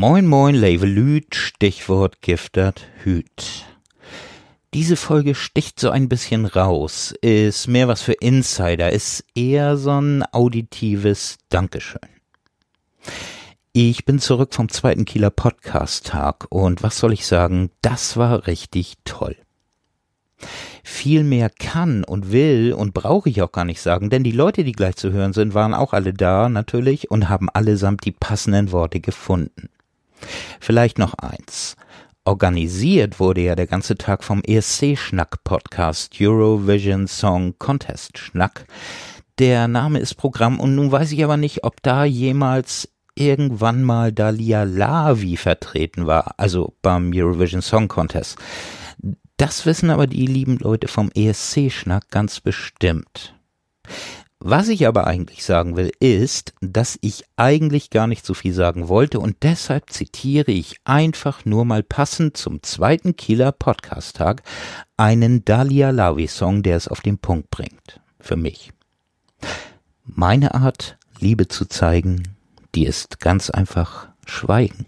Moin moin Levelüt, Stichwort Giftert Hüt. Diese Folge sticht so ein bisschen raus, ist mehr was für Insider, ist eher so ein auditives Dankeschön. Ich bin zurück vom zweiten Kieler Podcast-Tag und was soll ich sagen, das war richtig toll. Viel mehr kann und will und brauche ich auch gar nicht sagen, denn die Leute, die gleich zu hören sind, waren auch alle da natürlich und haben allesamt die passenden Worte gefunden. Vielleicht noch eins. Organisiert wurde ja der ganze Tag vom ESC-Schnack-Podcast Eurovision Song Contest Schnack. Der Name ist Programm und nun weiß ich aber nicht, ob da jemals irgendwann mal Dalia Lavi vertreten war, also beim Eurovision Song Contest. Das wissen aber die lieben Leute vom ESC-Schnack ganz bestimmt. Was ich aber eigentlich sagen will, ist, dass ich eigentlich gar nicht so viel sagen wollte und deshalb zitiere ich einfach nur mal passend zum zweiten Kieler Podcast-Tag einen Dalia Lavi-Song, der es auf den Punkt bringt. Für mich. Meine Art, Liebe zu zeigen, die ist ganz einfach Schweigen,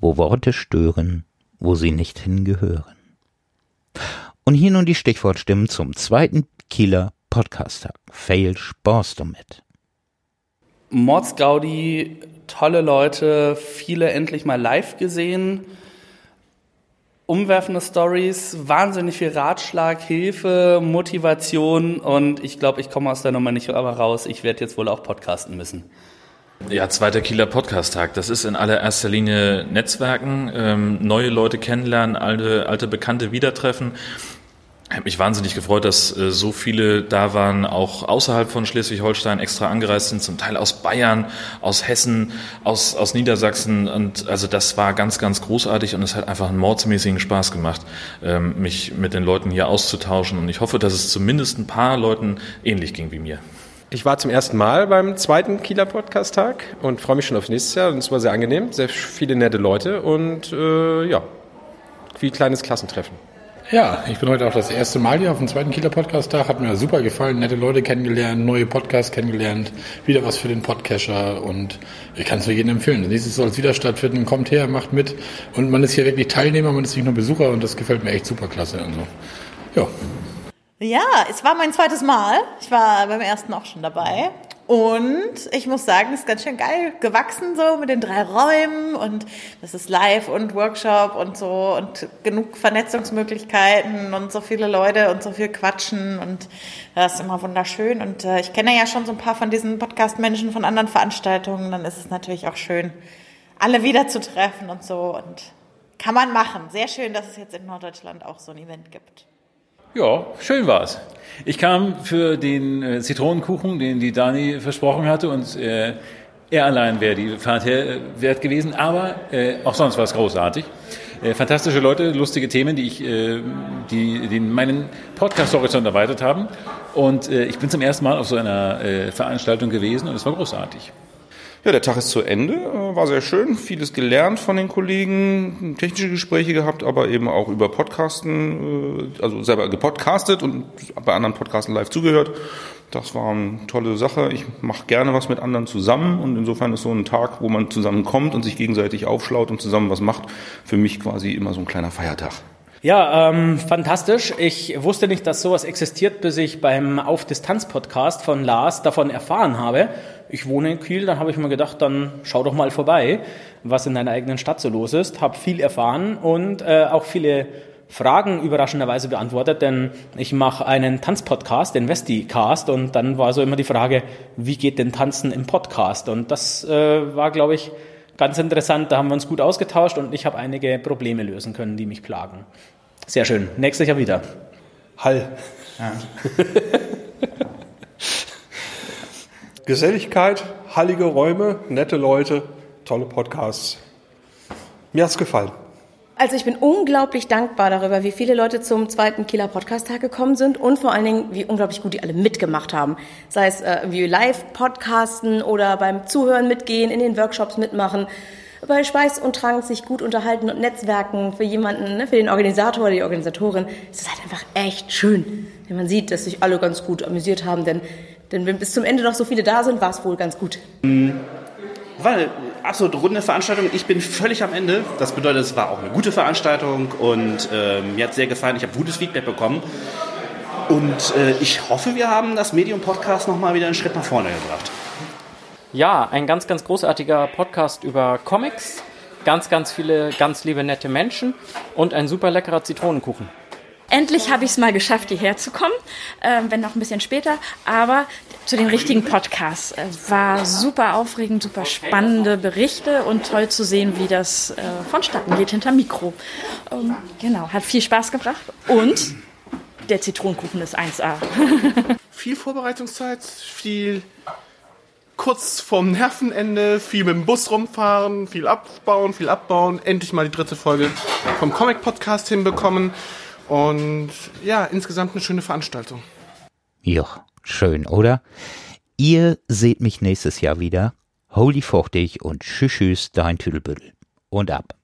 wo Worte stören, wo sie nicht hingehören. Und hier nun die Stichwortstimmen zum zweiten Kieler Podcast-Tag. Fail Spaß damit. Mordsgaudi, tolle Leute, viele endlich mal live gesehen. Umwerfende Stories, wahnsinnig viel Ratschlag, Hilfe, Motivation und ich glaube, ich komme aus der Nummer nicht aber raus. Ich werde jetzt wohl auch podcasten müssen. Ja, zweiter Kieler Podcast-Tag. Das ist in allererster Linie Netzwerken, ähm, neue Leute kennenlernen, alte, alte Bekannte wiedertreffen. Ich habe mich wahnsinnig gefreut, dass äh, so viele da waren, auch außerhalb von Schleswig-Holstein extra angereist sind, zum Teil aus Bayern, aus Hessen, aus, aus Niedersachsen. Und also das war ganz, ganz großartig und es hat einfach einen mordsmäßigen Spaß gemacht, ähm, mich mit den Leuten hier auszutauschen. Und ich hoffe, dass es zumindest ein paar Leuten ähnlich ging wie mir. Ich war zum ersten Mal beim zweiten Kieler Podcast-Tag und freue mich schon aufs nächste Jahr. Und es war sehr angenehm, sehr viele nette Leute und äh, ja, wie kleines Klassentreffen. Ja, ich bin heute auch das erste Mal hier auf dem zweiten Kieler Podcast-Tag. Hat mir super gefallen, nette Leute kennengelernt, neue Podcasts kennengelernt, wieder was für den Podcatcher und ich kann es nur jedem empfehlen. Nächstes soll es wieder stattfinden. Kommt her, macht mit und man ist hier wirklich Teilnehmer, man ist nicht nur Besucher und das gefällt mir echt super klasse. Also, ja. Ja, es war mein zweites Mal. Ich war beim ersten auch schon dabei. Und ich muss sagen, es ist ganz schön geil gewachsen so mit den drei Räumen und das ist live und Workshop und so und genug Vernetzungsmöglichkeiten und so viele Leute und so viel Quatschen und das ist immer wunderschön. Und äh, ich kenne ja schon so ein paar von diesen Podcast-Menschen von anderen Veranstaltungen. Dann ist es natürlich auch schön, alle wiederzutreffen und so und kann man machen. Sehr schön, dass es jetzt in Norddeutschland auch so ein Event gibt. Ja, schön war's. Ich kam für den äh, Zitronenkuchen, den die Dani versprochen hatte und äh, er allein wäre die Fahrt her, wert gewesen, aber äh, auch sonst war es großartig. Äh, fantastische Leute, lustige Themen, die ich, äh, die, die meinen Podcast-Horizont erweitert haben. Und äh, ich bin zum ersten Mal auf so einer äh, Veranstaltung gewesen und es war großartig. Ja, der Tag ist zu Ende, äh, war sehr schön, vieles gelernt von den Kollegen, technische Gespräche gehabt, aber eben auch über Podcasten, äh, also selber gepodcastet und bei anderen Podcasten live zugehört. Das war eine tolle Sache. Ich mache gerne was mit anderen zusammen und insofern ist so ein Tag, wo man zusammenkommt und sich gegenseitig aufschlaut und zusammen was macht, für mich quasi immer so ein kleiner Feiertag. Ja, ähm, fantastisch. Ich wusste nicht, dass sowas existiert, bis ich beim Auf-Distanz-Podcast von Lars davon erfahren habe. Ich wohne in Kiel, dann habe ich mir gedacht, dann schau doch mal vorbei, was in deiner eigenen Stadt so los ist. Habe viel erfahren und äh, auch viele Fragen überraschenderweise beantwortet, denn ich mache einen Tanzpodcast, den Westicast, und dann war so immer die Frage, wie geht denn Tanzen im Podcast? Und das äh, war, glaube ich, ganz interessant. Da haben wir uns gut ausgetauscht und ich habe einige Probleme lösen können, die mich plagen. Sehr schön. Nächstes Jahr wieder. Hall. Ja. Geselligkeit, hallige Räume, nette Leute, tolle Podcasts. Mir hat's gefallen. Also ich bin unglaublich dankbar darüber, wie viele Leute zum zweiten Kieler Podcast-Tag gekommen sind und vor allen Dingen, wie unglaublich gut die alle mitgemacht haben. Sei es äh, wie Live-Podcasten oder beim Zuhören mitgehen, in den Workshops mitmachen, bei Speis und Trank sich gut unterhalten und netzwerken für jemanden, ne, für den Organisator oder die Organisatorin. Es ist halt einfach echt schön, wenn man sieht, dass sich alle ganz gut amüsiert haben, denn, denn wenn bis zum Ende noch so viele da sind, war es wohl ganz gut. Mhm. Weil absolut runde Veranstaltung. Ich bin völlig am Ende. Das bedeutet, es war auch eine gute Veranstaltung und ähm, mir hat sehr gefallen. Ich habe gutes Feedback bekommen. Und äh, ich hoffe, wir haben das Medium-Podcast nochmal wieder einen Schritt nach vorne gebracht. Ja, ein ganz, ganz großartiger Podcast über Comics, ganz, ganz viele ganz liebe, nette Menschen und ein super leckerer Zitronenkuchen. Endlich habe ich es mal geschafft, hierher zu kommen, äh, wenn noch ein bisschen später, aber zu den richtigen Podcasts. Äh, war super aufregend, super spannende Berichte und toll zu sehen, wie das äh, vonstatten geht hinter Mikro. Ähm, genau, hat viel Spaß gebracht und der Zitronenkuchen ist 1A. viel Vorbereitungszeit, viel kurz vorm Nervenende, viel mit dem Bus rumfahren, viel abbauen, viel abbauen, endlich mal die dritte Folge vom Comic Podcast hinbekommen und ja, insgesamt eine schöne Veranstaltung. Ja, schön, oder? Ihr seht mich nächstes Jahr wieder. Holy fuchtig und tschüss, tschüss, dein Tüdelbüttel. Und ab.